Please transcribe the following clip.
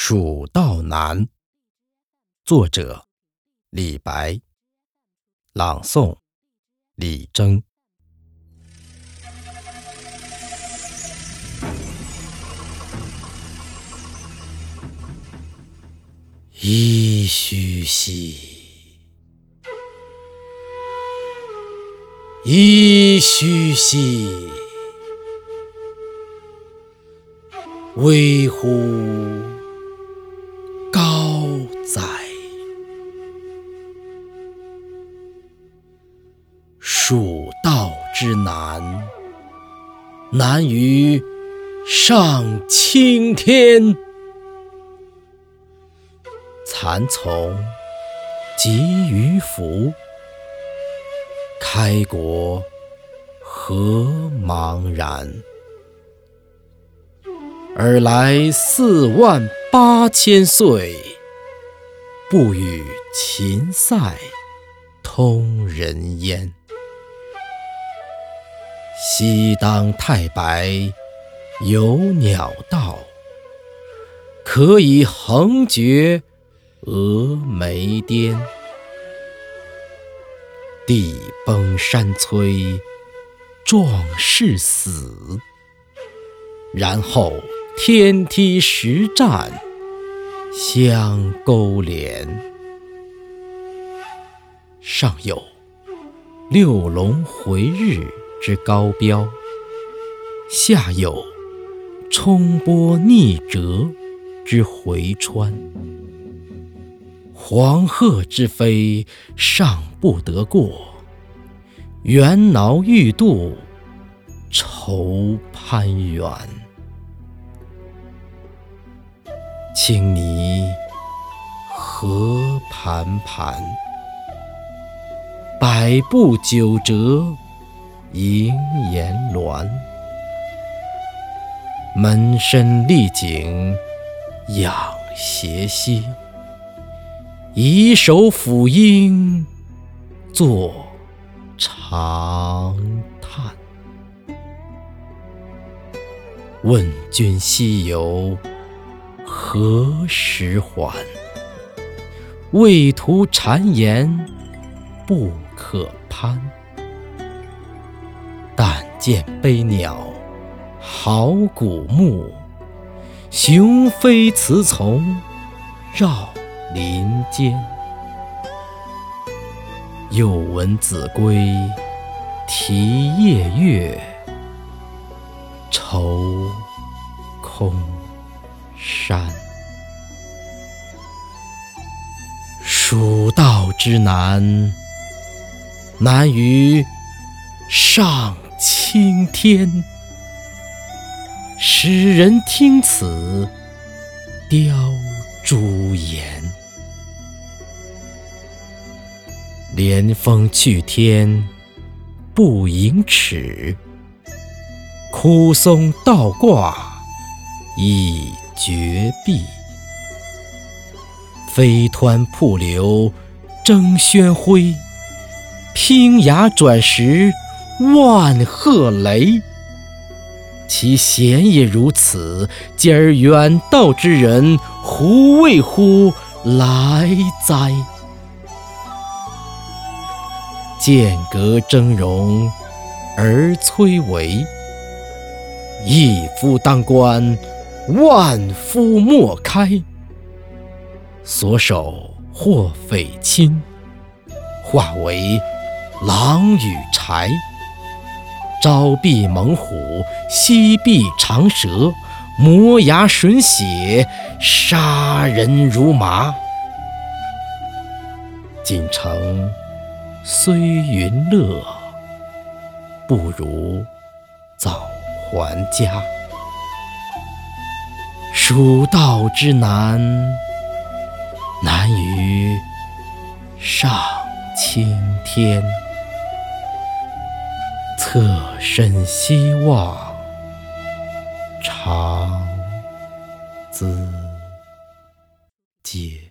蜀道难，作者李白，朗诵李征。噫吁兮，噫吁兮，危乎！蜀道之难，难于上青天。蚕丛及鱼凫，开国何茫然！尔来四万八千岁。不与秦塞通人烟。西当太白有鸟道，可以横绝峨眉巅。地崩山摧壮士死，然后天梯石栈。相勾连，上有六龙回日之高标，下有冲波逆折之回川。黄鹤之飞尚不得过，猿猱欲度愁攀援。青泥何盘盘，百步九折萦岩峦。门深立井仰斜溪，以手抚膺坐长叹。问君西游。何时还？畏途谗言不可攀。见飞鸟好古木，雄飞雌从绕林间。又闻子规啼夜月，愁空。山，蜀道之难，难于上青天。使人听此，凋朱颜。连峰去天不盈尺，枯松倒挂倚。绝壁，飞湍瀑流争喧辉；砯崖转石万壑雷。其险也如此，今儿远道之人胡为乎来哉？剑阁峥嵘而崔嵬，一夫当关。万夫莫开，所守或匪亲，化为狼与豺；朝避猛虎，夕避长蛇，磨牙吮血，杀人如麻。锦城虽云乐，不如早还家。蜀道之难，难于上青天。侧身西望，长咨嗟。